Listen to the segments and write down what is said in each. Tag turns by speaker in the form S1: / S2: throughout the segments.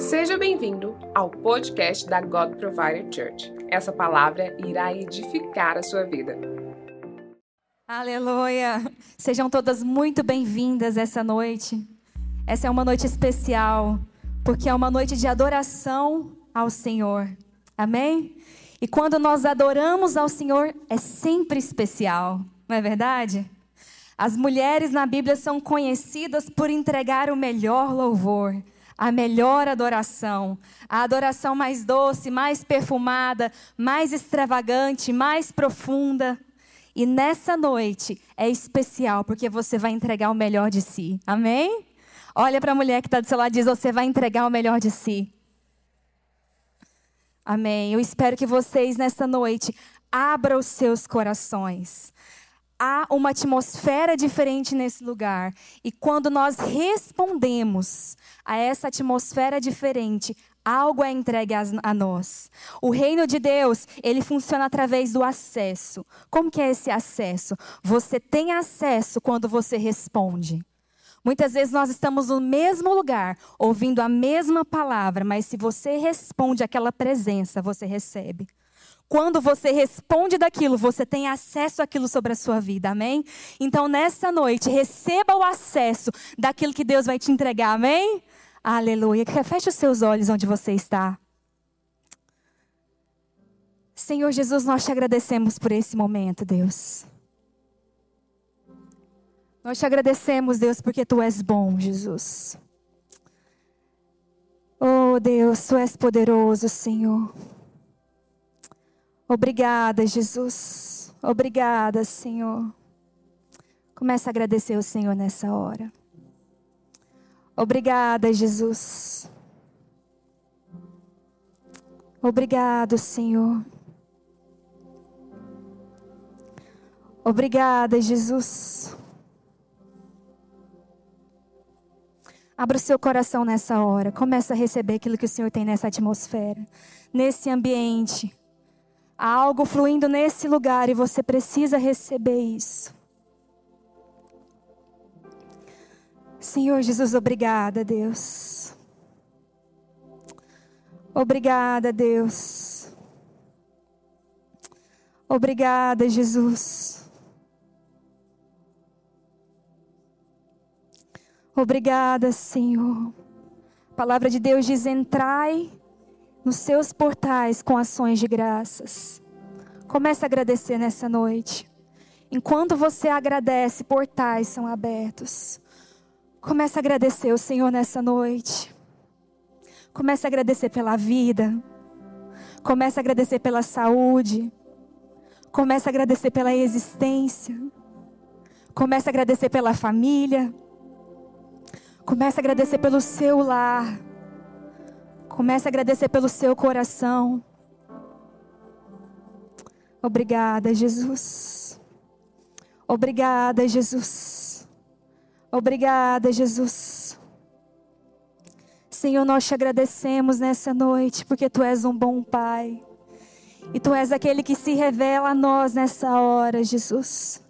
S1: Seja bem-vindo ao podcast da God Provider Church. Essa palavra irá edificar a sua vida.
S2: Aleluia! Sejam todas muito bem-vindas essa noite. Essa é uma noite especial, porque é uma noite de adoração ao Senhor. Amém? E quando nós adoramos ao Senhor, é sempre especial, não é verdade? As mulheres na Bíblia são conhecidas por entregar o melhor louvor, a melhor adoração, a adoração mais doce, mais perfumada, mais extravagante, mais profunda. E nessa noite é especial porque você vai entregar o melhor de si. Amém? Olha para a mulher que está do seu lado e diz: Você vai entregar o melhor de si. Amém. Eu espero que vocês nesta noite abram os seus corações. Há uma atmosfera diferente nesse lugar. E quando nós respondemos a essa atmosfera diferente, algo é entregue a nós. O reino de Deus, ele funciona através do acesso. Como que é esse acesso? Você tem acesso quando você responde. Muitas vezes nós estamos no mesmo lugar, ouvindo a mesma palavra, mas se você responde àquela presença, você recebe. Quando você responde daquilo, você tem acesso àquilo sobre a sua vida, amém? Então, nessa noite, receba o acesso daquilo que Deus vai te entregar, amém? Aleluia. Feche os seus olhos onde você está. Senhor Jesus, nós te agradecemos por esse momento, Deus. Nós te agradecemos, Deus, porque tu és bom, Jesus. Oh, Deus, tu és poderoso, Senhor. Obrigada, Jesus. Obrigada, Senhor. Começa a agradecer o Senhor nessa hora. Obrigada, Jesus. Obrigado, Senhor. Obrigada, Jesus. Abra o seu coração nessa hora. Começa a receber aquilo que o Senhor tem nessa atmosfera, nesse ambiente. Há algo fluindo nesse lugar e você precisa receber isso. Senhor Jesus, obrigada, Deus. Obrigada, Deus. Obrigada, Jesus. Obrigada, Senhor. A palavra de Deus diz: entrai nos seus portais com ações de graças. Comece a agradecer nessa noite. Enquanto você agradece, portais são abertos. Comece a agradecer o Senhor nessa noite. Comece a agradecer pela vida. Comece a agradecer pela saúde. Comece a agradecer pela existência. Comece a agradecer pela família. Comece a agradecer pelo seu lar. Comece a agradecer pelo seu coração. Obrigada, Jesus. Obrigada, Jesus. Obrigada, Jesus. Senhor, nós te agradecemos nessa noite, porque tu és um bom Pai. E tu és aquele que se revela a nós nessa hora, Jesus.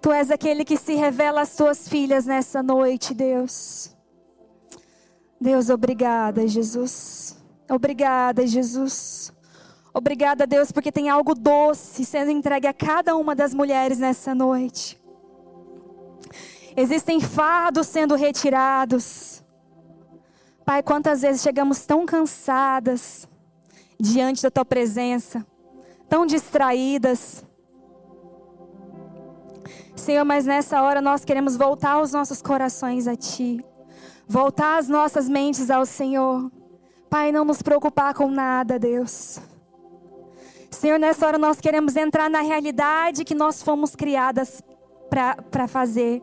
S2: Tu és aquele que se revela às tuas filhas nessa noite, Deus. Deus, obrigada, Jesus. Obrigada, Jesus. Obrigada, Deus, porque tem algo doce sendo entregue a cada uma das mulheres nessa noite. Existem fardos sendo retirados. Pai, quantas vezes chegamos tão cansadas diante da tua presença, tão distraídas Senhor, mas nessa hora nós queremos voltar os nossos corações a Ti, voltar as nossas mentes ao Senhor. Pai, não nos preocupar com nada, Deus. Senhor, nessa hora nós queremos entrar na realidade que nós fomos criadas para fazer,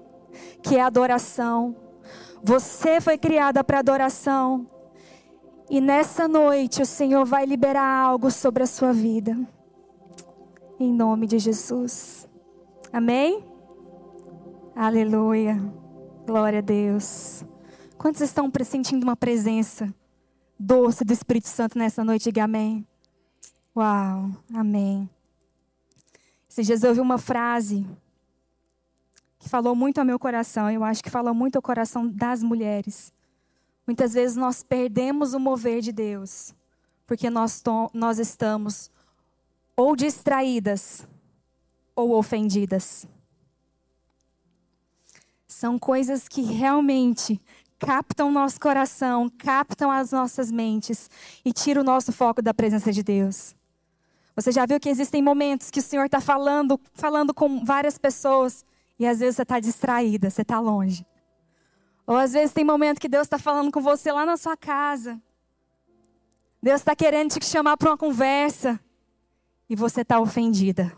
S2: que é adoração. Você foi criada para adoração. E nessa noite o Senhor vai liberar algo sobre a sua vida. Em nome de Jesus. Amém? Aleluia. Glória a Deus. Quantos estão sentindo uma presença doce do Espírito Santo nessa noite? Diga amém. Uau, amém. Esses dias eu ouvi uma frase que falou muito ao meu coração. Eu acho que falou muito ao coração das mulheres. Muitas vezes nós perdemos o mover de Deus, porque nós, nós estamos ou distraídas ou ofendidas. São coisas que realmente captam nosso coração, captam as nossas mentes e tiram o nosso foco da presença de Deus. Você já viu que existem momentos que o Senhor está falando, falando com várias pessoas e às vezes você está distraída, você está longe. Ou às vezes tem momento que Deus está falando com você lá na sua casa. Deus está querendo te chamar para uma conversa e você está ofendida.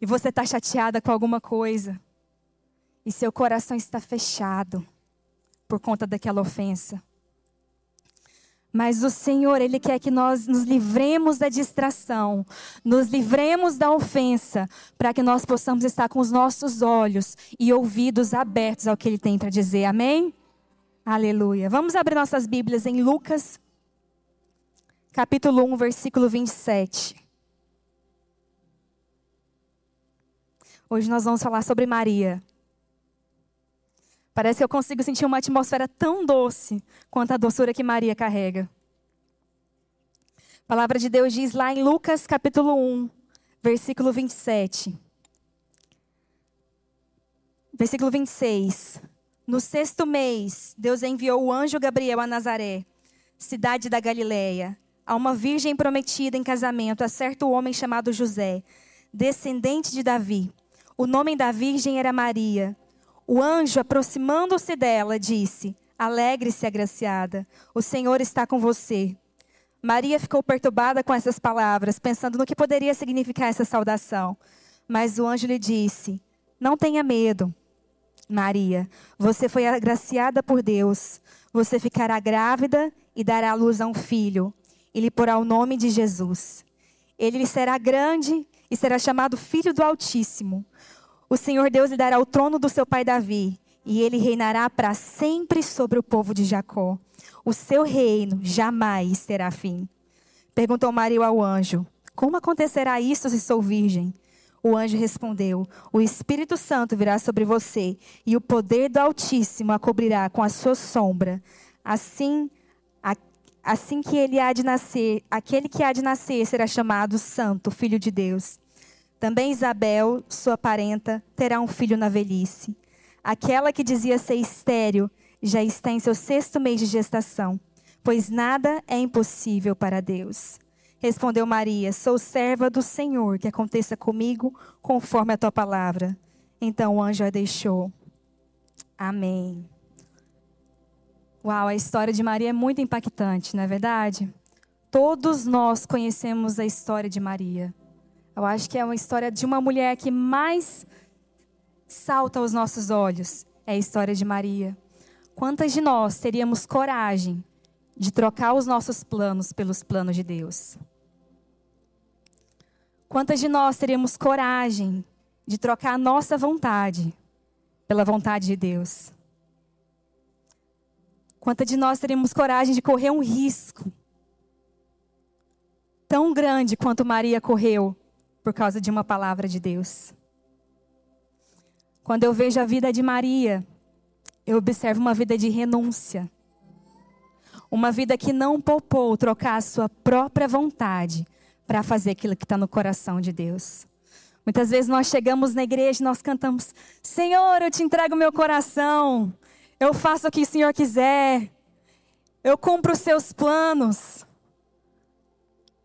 S2: E você está chateada com alguma coisa. E seu coração está fechado por conta daquela ofensa. Mas o Senhor, Ele quer que nós nos livremos da distração, nos livremos da ofensa, para que nós possamos estar com os nossos olhos e ouvidos abertos ao que Ele tem para dizer. Amém? Aleluia. Vamos abrir nossas Bíblias em Lucas, capítulo 1, versículo 27. Hoje nós vamos falar sobre Maria. Parece que eu consigo sentir uma atmosfera tão doce quanto a doçura que Maria carrega. A palavra de Deus diz lá em Lucas capítulo 1, versículo 27. Versículo 26. No sexto mês, Deus enviou o anjo Gabriel a Nazaré, cidade da Galileia, a uma virgem prometida em casamento a certo homem chamado José, descendente de Davi. O nome da virgem era Maria. O anjo, aproximando-se dela, disse: Alegre-se, agraciada, o Senhor está com você. Maria ficou perturbada com essas palavras, pensando no que poderia significar essa saudação. Mas o anjo lhe disse: Não tenha medo, Maria. Você foi agraciada por Deus. Você ficará grávida e dará à luz a um filho, e lhe porá o nome de Jesus. Ele será grande e será chamado Filho do Altíssimo. O Senhor Deus lhe dará o trono do seu pai Davi, e ele reinará para sempre sobre o povo de Jacó. O seu reino jamais terá fim. Perguntou Maria ao anjo: Como acontecerá isso se sou virgem? O anjo respondeu: O Espírito Santo virá sobre você, e o poder do Altíssimo a cobrirá com a sua sombra. Assim, a, assim que ele há de nascer, aquele que há de nascer será chamado Santo, Filho de Deus. Também Isabel, sua parenta, terá um filho na velhice. Aquela que dizia ser estéril já está em seu sexto mês de gestação, pois nada é impossível para Deus. Respondeu Maria: Sou serva do Senhor, que aconteça comigo conforme a tua palavra. Então o anjo a deixou. Amém. Uau, a história de Maria é muito impactante, não é verdade? Todos nós conhecemos a história de Maria. Eu acho que é uma história de uma mulher que mais salta aos nossos olhos. É a história de Maria. Quantas de nós teríamos coragem de trocar os nossos planos pelos planos de Deus? Quantas de nós teríamos coragem de trocar a nossa vontade pela vontade de Deus? Quantas de nós teríamos coragem de correr um risco tão grande quanto Maria correu por causa de uma palavra de Deus. Quando eu vejo a vida de Maria, eu observo uma vida de renúncia. Uma vida que não poupou trocar a sua própria vontade para fazer aquilo que está no coração de Deus. Muitas vezes nós chegamos na igreja e nós cantamos: Senhor, eu te entrego meu coração, eu faço o que o Senhor quiser, eu cumpro os seus planos.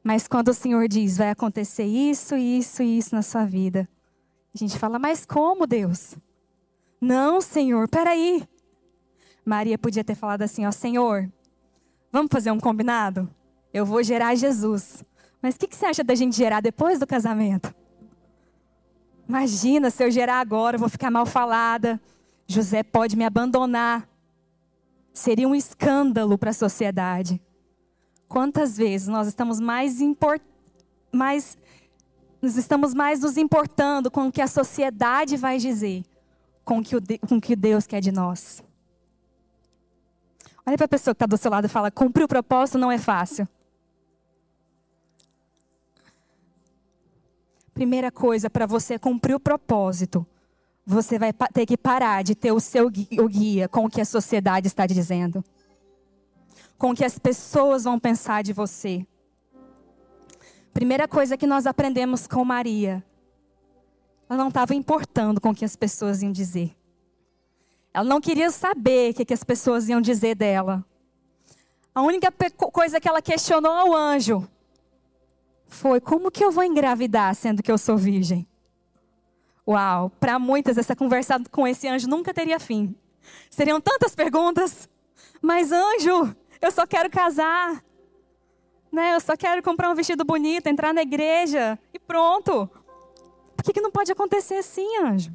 S2: Mas quando o Senhor diz, vai acontecer isso, isso e isso na sua vida, a gente fala, mas como Deus? Não, Senhor, peraí. Maria podia ter falado assim, ó, Senhor, vamos fazer um combinado? Eu vou gerar Jesus. Mas o que, que você acha da gente gerar depois do casamento? Imagina, se eu gerar agora, eu vou ficar mal falada. José pode me abandonar. Seria um escândalo para a sociedade. Quantas vezes nós estamos mais, mais nós estamos mais nos importando com o que a sociedade vai dizer, com o que, o de... com o que Deus quer de nós. Olha para a pessoa que está do seu lado e fala: cumprir o propósito não é fácil. Primeira coisa, para você cumprir o propósito, você vai ter que parar de ter o seu guia com o que a sociedade está dizendo, com o que as pessoas vão pensar de você. Primeira coisa que nós aprendemos com Maria, ela não estava importando com o que as pessoas iam dizer. Ela não queria saber o que, as pessoas iam dizer dela. A única coisa que ela questionou ao anjo foi: como que eu vou engravidar sendo que eu sou virgem? Uau, para muitas essa conversa com esse anjo nunca teria fim. Seriam tantas perguntas. Mas anjo, eu só quero casar. Né? Eu só quero comprar um vestido bonito, entrar na igreja e pronto. Por que, que não pode acontecer assim, anjo?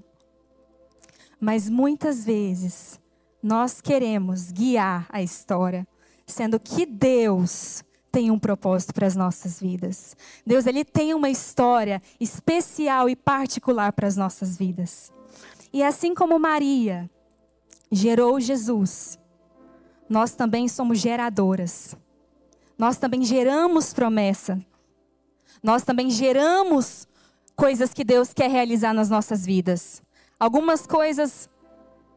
S2: Mas muitas vezes nós queremos guiar a história, sendo que Deus tem um propósito para as nossas vidas. Deus ele tem uma história especial e particular para as nossas vidas. E assim como Maria gerou Jesus, nós também somos geradoras. Nós também geramos promessa. Nós também geramos coisas que Deus quer realizar nas nossas vidas. Algumas coisas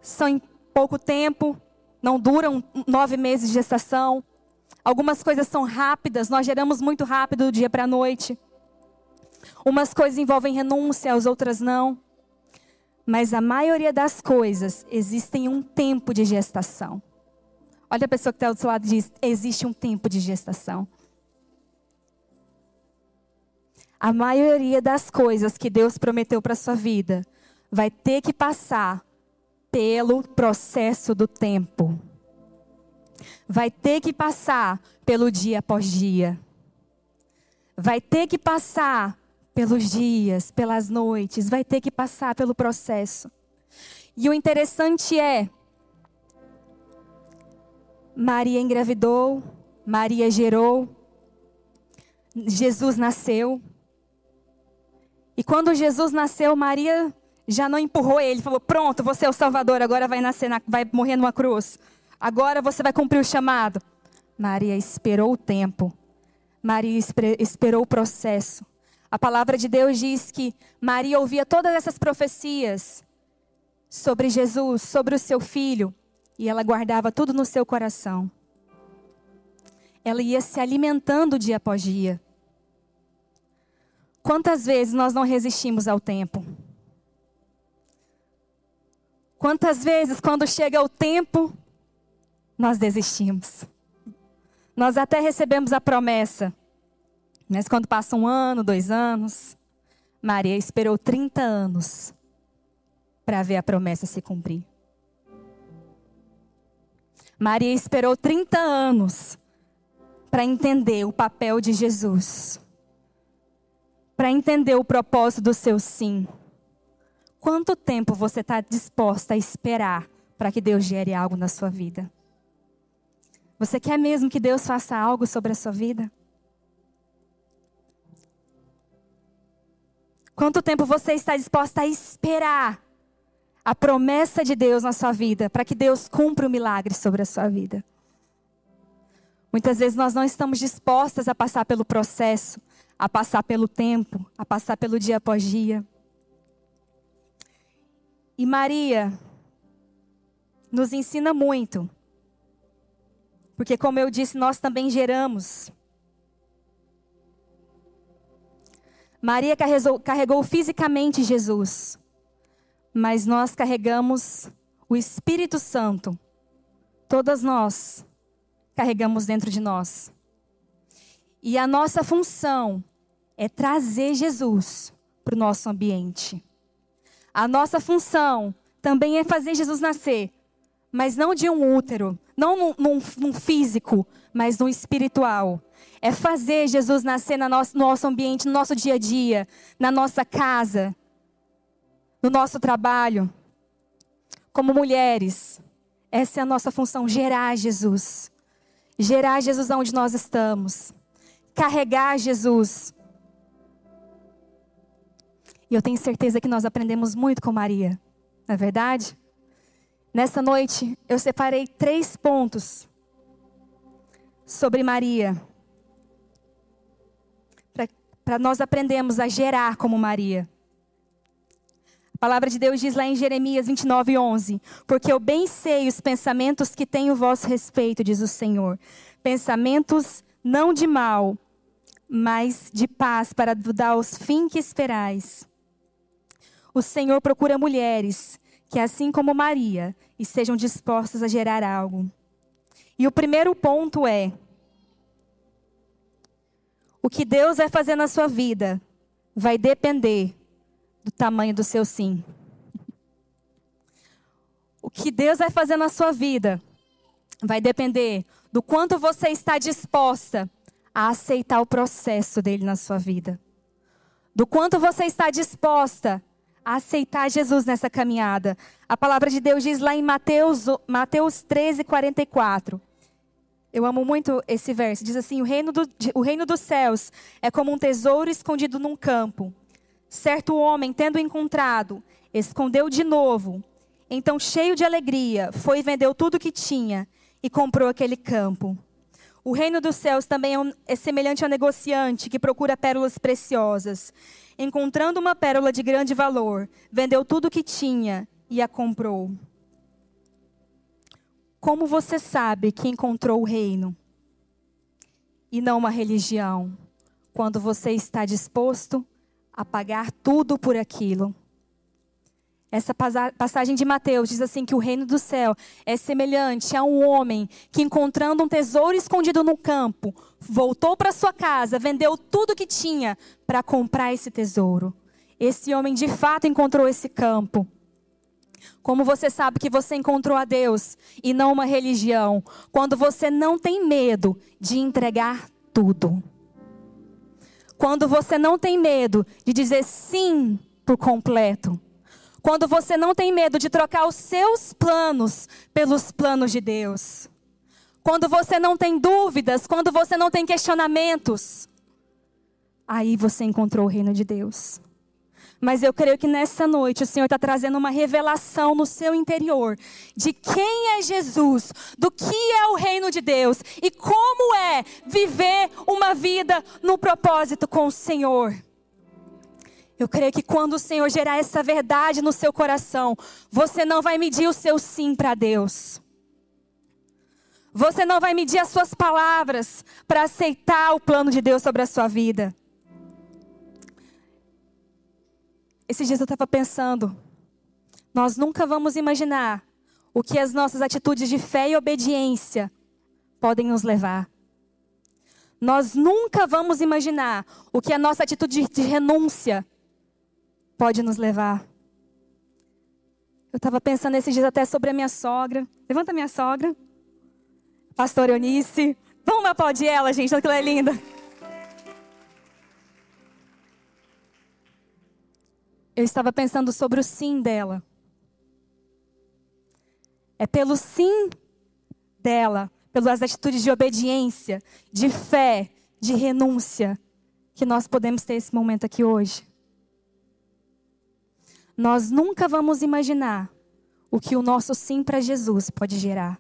S2: são em pouco tempo, não duram nove meses de gestação. Algumas coisas são rápidas, nós geramos muito rápido do dia para a noite. Umas coisas envolvem renúncia, as outras não. Mas a maioria das coisas existem um tempo de gestação. Olha a pessoa que está do seu lado e diz: existe um tempo de gestação. A maioria das coisas que Deus prometeu para sua vida vai ter que passar pelo processo do tempo. Vai ter que passar pelo dia após dia. Vai ter que passar pelos dias, pelas noites, vai ter que passar pelo processo. E o interessante é, Maria engravidou, Maria gerou, Jesus nasceu. E quando Jesus nasceu, Maria já não empurrou ele, falou: Pronto, você é o Salvador, agora vai nascer, na, vai morrer numa cruz. Agora você vai cumprir o chamado. Maria esperou o tempo. Maria esperou o processo. A palavra de Deus diz que Maria ouvia todas essas profecias sobre Jesus, sobre o seu filho, e ela guardava tudo no seu coração. Ela ia se alimentando dia após dia. Quantas vezes nós não resistimos ao tempo? Quantas vezes, quando chega o tempo, nós desistimos? Nós até recebemos a promessa, mas quando passa um ano, dois anos, Maria esperou 30 anos para ver a promessa se cumprir. Maria esperou 30 anos para entender o papel de Jesus, para entender o propósito do seu sim. Quanto tempo você está disposta a esperar para que Deus gere algo na sua vida? Você quer mesmo que Deus faça algo sobre a sua vida? Quanto tempo você está disposta a esperar a promessa de Deus na sua vida, para que Deus cumpra o milagre sobre a sua vida. Muitas vezes nós não estamos dispostas a passar pelo processo, a passar pelo tempo, a passar pelo dia após dia. E Maria nos ensina muito. Porque, como eu disse, nós também geramos. Maria carregou, fisicamente Jesus mas nós carregamos o Espírito Santo. Todas nós carregamos dentro de nós. E a nossa função é trazer Jesus para o nosso ambiente. A nossa função também é fazer Jesus nascer, mas não de um útero, não num, num, num físico, mas no espiritual. É fazer Jesus nascer no nosso, no nosso ambiente, no nosso dia a dia, na nossa casa, no nosso trabalho, como mulheres. Essa é a nossa função: gerar Jesus. Gerar Jesus onde nós estamos. Carregar Jesus. E eu tenho certeza que nós aprendemos muito com Maria, não é verdade? Nessa noite, eu separei três pontos sobre Maria. Para nós aprendermos a gerar como Maria. A palavra de Deus diz lá em Jeremias 29, 11: Porque eu bem sei os pensamentos que tenho vosso respeito, diz o Senhor. Pensamentos não de mal, mas de paz, para dar os fins que esperais. O Senhor procura mulheres que, assim como Maria, estejam dispostas a gerar algo. E o primeiro ponto é: o que Deus vai fazer na sua vida vai depender do tamanho do seu sim. O que Deus vai fazer na sua vida vai depender do quanto você está disposta a aceitar o processo dele na sua vida. Do quanto você está disposta a aceitar Jesus nessa caminhada. A palavra de Deus diz lá em Mateus, Mateus 13, 44. Eu amo muito esse verso. Diz assim: o reino, do, o reino dos céus é como um tesouro escondido num campo. Certo homem, tendo encontrado, escondeu de novo. Então, cheio de alegria, foi e vendeu tudo o que tinha e comprou aquele campo. O reino dos céus também é, um, é semelhante ao negociante que procura pérolas preciosas. Encontrando uma pérola de grande valor, vendeu tudo o que tinha e a comprou. Como você sabe que encontrou o reino e não uma religião, quando você está disposto a pagar tudo por aquilo? Essa passagem de Mateus diz assim que o reino do céu é semelhante a um homem que encontrando um tesouro escondido no campo, voltou para sua casa, vendeu tudo que tinha para comprar esse tesouro. Esse homem de fato encontrou esse campo. Como você sabe que você encontrou a Deus e não uma religião? Quando você não tem medo de entregar tudo. Quando você não tem medo de dizer sim por completo. Quando você não tem medo de trocar os seus planos pelos planos de Deus. Quando você não tem dúvidas, quando você não tem questionamentos. Aí você encontrou o reino de Deus. Mas eu creio que nessa noite o Senhor está trazendo uma revelação no seu interior de quem é Jesus, do que é o reino de Deus e como é viver uma vida no propósito com o Senhor. Eu creio que quando o Senhor gerar essa verdade no seu coração, você não vai medir o seu sim para Deus. Você não vai medir as suas palavras para aceitar o plano de Deus sobre a sua vida. Esses dias eu estava pensando, nós nunca vamos imaginar o que as nossas atitudes de fé e obediência podem nos levar. Nós nunca vamos imaginar o que a nossa atitude de renúncia pode nos levar. Eu estava pensando esses dias até sobre a minha sogra. Levanta a minha sogra. Pastor Eunice. Vamos aplaudir ela, gente, ela é linda. Eu estava pensando sobre o sim dela. É pelo sim dela, pelas atitudes de obediência, de fé, de renúncia, que nós podemos ter esse momento aqui hoje. Nós nunca vamos imaginar o que o nosso sim para Jesus pode gerar.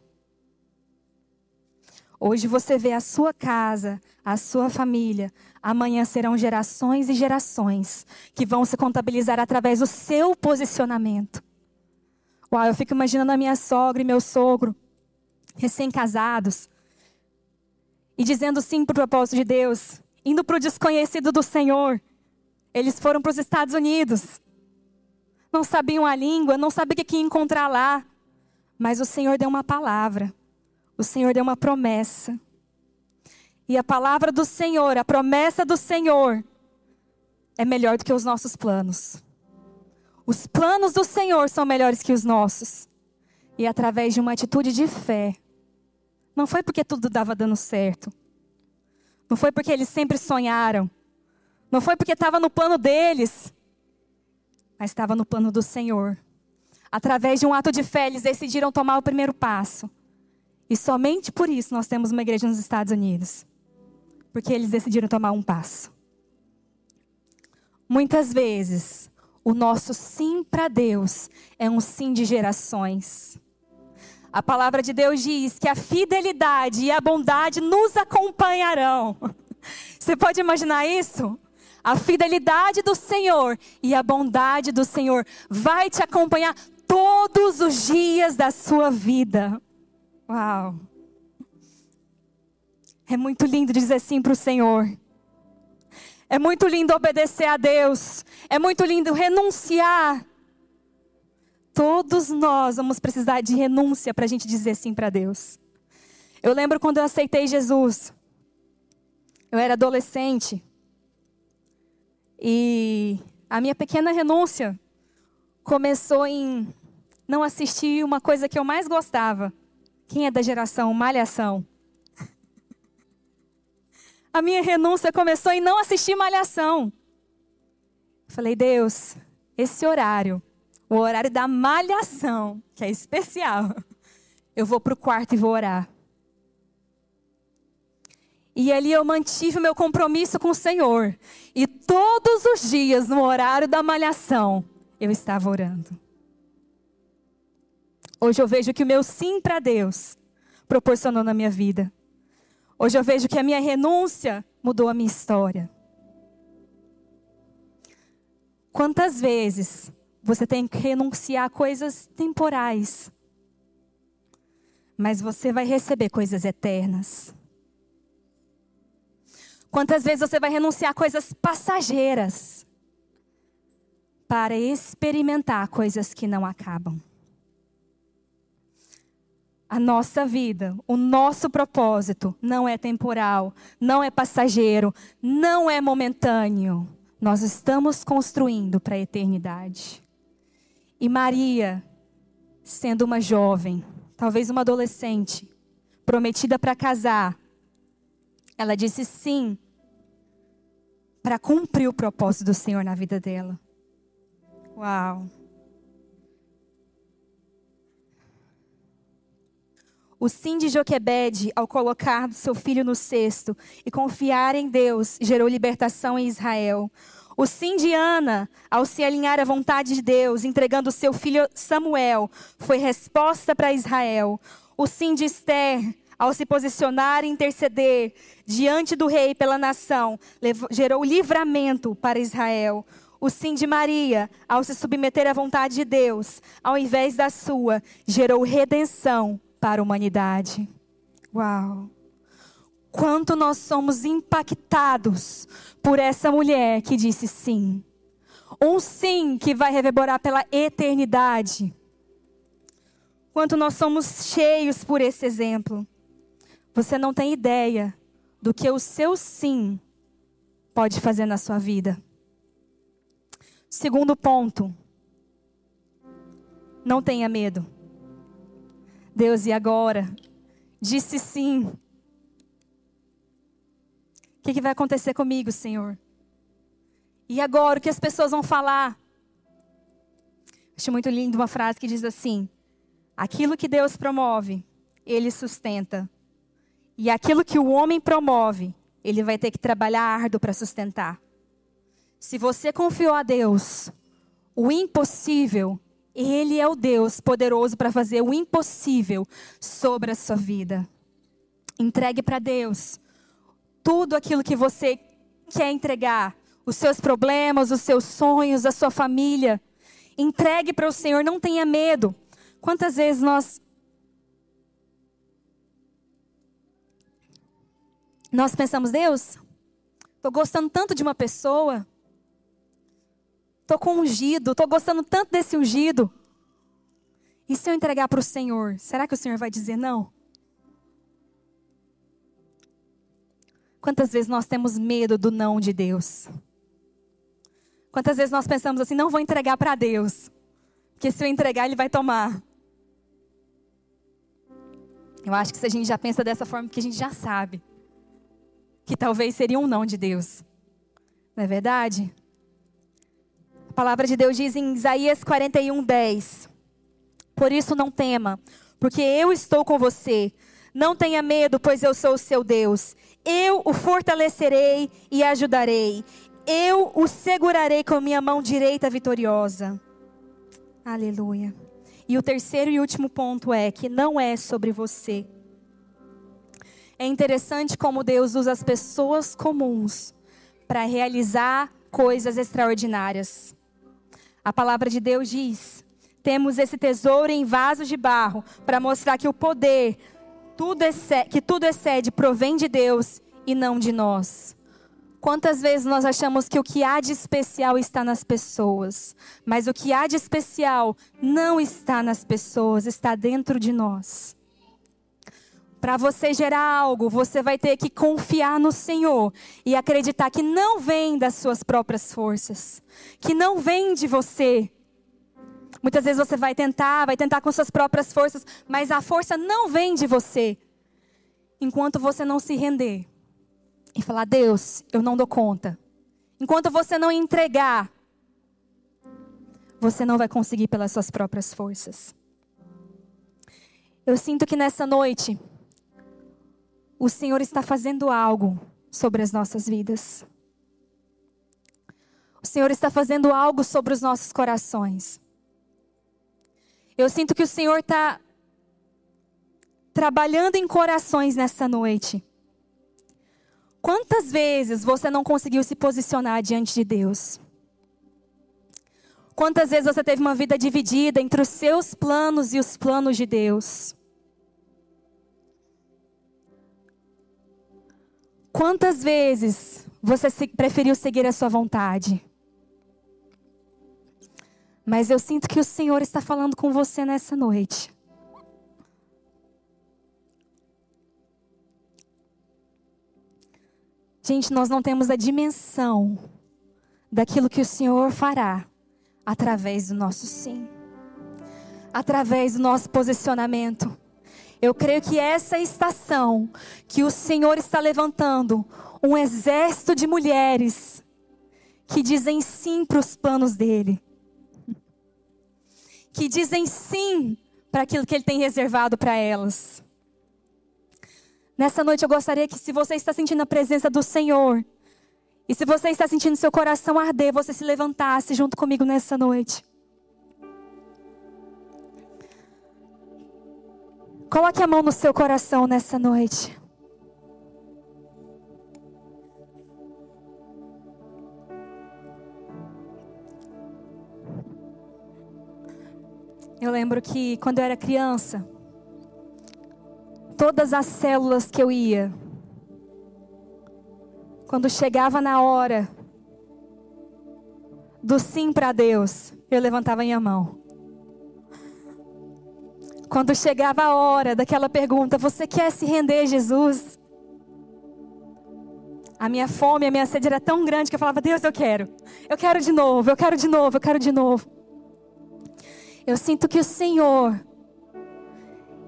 S2: Hoje você vê a sua casa, a sua família. Amanhã serão gerações e gerações que vão se contabilizar através do seu posicionamento. Uau, eu fico imaginando a minha sogra e meu sogro, recém-casados, e dizendo sim para o propósito de Deus, indo para o desconhecido do Senhor. Eles foram para os Estados Unidos. Não sabiam a língua, não sabiam o que encontrar lá. Mas o Senhor deu uma palavra o Senhor deu uma promessa. E a palavra do Senhor, a promessa do Senhor, é melhor do que os nossos planos. Os planos do Senhor são melhores que os nossos. E através de uma atitude de fé. Não foi porque tudo dava dando certo. Não foi porque eles sempre sonharam. Não foi porque estava no plano deles. Mas estava no plano do Senhor. Através de um ato de fé, eles decidiram tomar o primeiro passo. E somente por isso nós temos uma igreja nos Estados Unidos. Porque eles decidiram tomar um passo. Muitas vezes, o nosso sim para Deus é um sim de gerações. A palavra de Deus diz que a fidelidade e a bondade nos acompanharão. Você pode imaginar isso? A fidelidade do Senhor e a bondade do Senhor vai te acompanhar todos os dias da sua vida. Uau! É muito lindo dizer sim para o Senhor. É muito lindo obedecer a Deus. É muito lindo renunciar. Todos nós vamos precisar de renúncia para a gente dizer sim para Deus. Eu lembro quando eu aceitei Jesus. Eu era adolescente. E a minha pequena renúncia começou em não assistir uma coisa que eu mais gostava. Quem é da geração Malhação? A minha renúncia começou em não assistir Malhação. Falei, Deus, esse horário, o horário da malhação, que é especial, eu vou para o quarto e vou orar. E ali eu mantive o meu compromisso com o Senhor. E todos os dias, no horário da malhação, eu estava orando. Hoje eu vejo que o meu sim para Deus proporcionou na minha vida. Hoje eu vejo que a minha renúncia mudou a minha história. Quantas vezes você tem que renunciar a coisas temporais, mas você vai receber coisas eternas? Quantas vezes você vai renunciar a coisas passageiras para experimentar coisas que não acabam? A nossa vida, o nosso propósito não é temporal, não é passageiro, não é momentâneo. Nós estamos construindo para a eternidade. E Maria, sendo uma jovem, talvez uma adolescente, prometida para casar, ela disse sim para cumprir o propósito do Senhor na vida dela. Uau! O sim de Joquebede, ao colocar seu filho no cesto e confiar em Deus, gerou libertação em Israel. O sim de Ana, ao se alinhar à vontade de Deus, entregando seu filho Samuel, foi resposta para Israel. O sim de Esther, ao se posicionar e interceder diante do rei pela nação, gerou livramento para Israel. O sim de Maria, ao se submeter à vontade de Deus, ao invés da sua, gerou redenção para a humanidade. Uau! Quanto nós somos impactados por essa mulher que disse sim. Um sim que vai reverberar pela eternidade. Quanto nós somos cheios por esse exemplo. Você não tem ideia do que o seu sim pode fazer na sua vida. Segundo ponto. Não tenha medo. Deus, e agora? Disse sim. O que, que vai acontecer comigo, Senhor? E agora, o que as pessoas vão falar? Acho muito lindo uma frase que diz assim: Aquilo que Deus promove, Ele sustenta. E aquilo que o homem promove, ele vai ter que trabalhar árduo para sustentar. Se você confiou a Deus, o impossível ele é o Deus poderoso para fazer o impossível sobre a sua vida. Entregue para Deus tudo aquilo que você quer entregar, os seus problemas, os seus sonhos, a sua família. Entregue para o Senhor, não tenha medo. Quantas vezes nós nós pensamos, Deus, estou gostando tanto de uma pessoa, Estou com ungido, estou gostando tanto desse ungido. E se eu entregar para o Senhor, será que o Senhor vai dizer não? Quantas vezes nós temos medo do não de Deus? Quantas vezes nós pensamos assim, não vou entregar para Deus, porque se eu entregar, Ele vai tomar. Eu acho que se a gente já pensa dessa forma, porque a gente já sabe que talvez seria um não de Deus. Não é verdade? Palavra de Deus diz em Isaías 41, 10: Por isso não tema, porque eu estou com você. Não tenha medo, pois eu sou o seu Deus. Eu o fortalecerei e ajudarei. Eu o segurarei com minha mão direita vitoriosa. Aleluia. E o terceiro e último ponto é que não é sobre você. É interessante como Deus usa as pessoas comuns para realizar coisas extraordinárias. A palavra de Deus diz: temos esse tesouro em vasos de barro para mostrar que o poder, tudo excede, que tudo excede, provém de Deus e não de nós. Quantas vezes nós achamos que o que há de especial está nas pessoas, mas o que há de especial não está nas pessoas, está dentro de nós. Para você gerar algo, você vai ter que confiar no Senhor e acreditar que não vem das suas próprias forças, que não vem de você. Muitas vezes você vai tentar, vai tentar com suas próprias forças, mas a força não vem de você. Enquanto você não se render e falar: Deus, eu não dou conta. Enquanto você não entregar, você não vai conseguir pelas suas próprias forças. Eu sinto que nessa noite, o Senhor está fazendo algo sobre as nossas vidas. O Senhor está fazendo algo sobre os nossos corações. Eu sinto que o Senhor está trabalhando em corações nessa noite. Quantas vezes você não conseguiu se posicionar diante de Deus? Quantas vezes você teve uma vida dividida entre os seus planos e os planos de Deus? Quantas vezes você preferiu seguir a sua vontade? Mas eu sinto que o Senhor está falando com você nessa noite. Gente, nós não temos a dimensão daquilo que o Senhor fará através do nosso sim, através do nosso posicionamento. Eu creio que essa estação que o Senhor está levantando um exército de mulheres que dizem sim para os planos dele, que dizem sim para aquilo que ele tem reservado para elas. Nessa noite eu gostaria que, se você está sentindo a presença do Senhor, e se você está sentindo seu coração arder, você se levantasse junto comigo nessa noite. Coloque a mão no seu coração nessa noite. Eu lembro que quando eu era criança, todas as células que eu ia, quando chegava na hora do sim para Deus, eu levantava minha mão. Quando chegava a hora daquela pergunta, você quer se render, Jesus? A minha fome, a minha sede era tão grande que eu falava: Deus, eu quero. Eu quero de novo, eu quero de novo, eu quero de novo. Eu sinto que o Senhor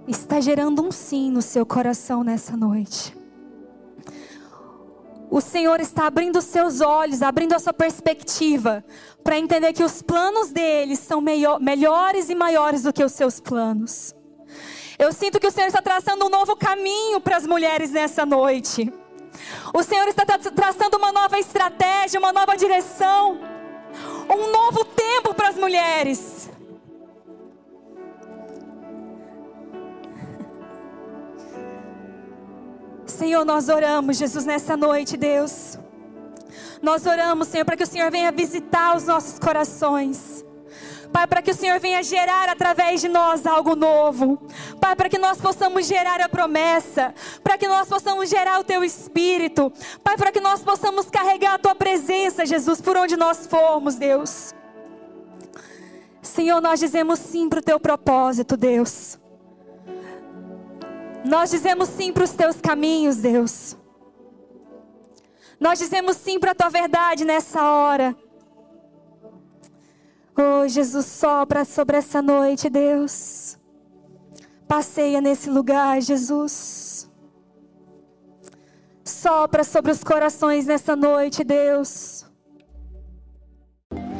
S2: está gerando um sim no seu coração nessa noite. O Senhor está abrindo os seus olhos, abrindo a sua perspectiva, para entender que os planos dele são melhores e maiores do que os seus planos. Eu sinto que o Senhor está traçando um novo caminho para as mulheres nessa noite. O Senhor está traçando uma nova estratégia, uma nova direção, um novo tempo para as mulheres. Senhor, nós oramos, Jesus, nessa noite, Deus. Nós oramos, Senhor, para que o Senhor venha visitar os nossos corações. Pai, para que o Senhor venha gerar através de nós algo novo. Pai, para que nós possamos gerar a promessa. Para que nós possamos gerar o Teu Espírito. Pai, para que nós possamos carregar a Tua presença, Jesus, por onde nós formos, Deus. Senhor, nós dizemos sim para o Teu propósito, Deus. Nós dizemos sim para os teus caminhos, Deus. Nós dizemos sim para a tua verdade nessa hora. Oh, Jesus, sopra sobre essa noite, Deus. Passeia nesse lugar, Jesus. Sopra sobre os corações nessa noite, Deus.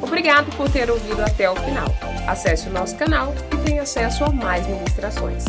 S1: Obrigado por ter ouvido até o final. Acesse o nosso canal e tenha acesso a mais ministrações.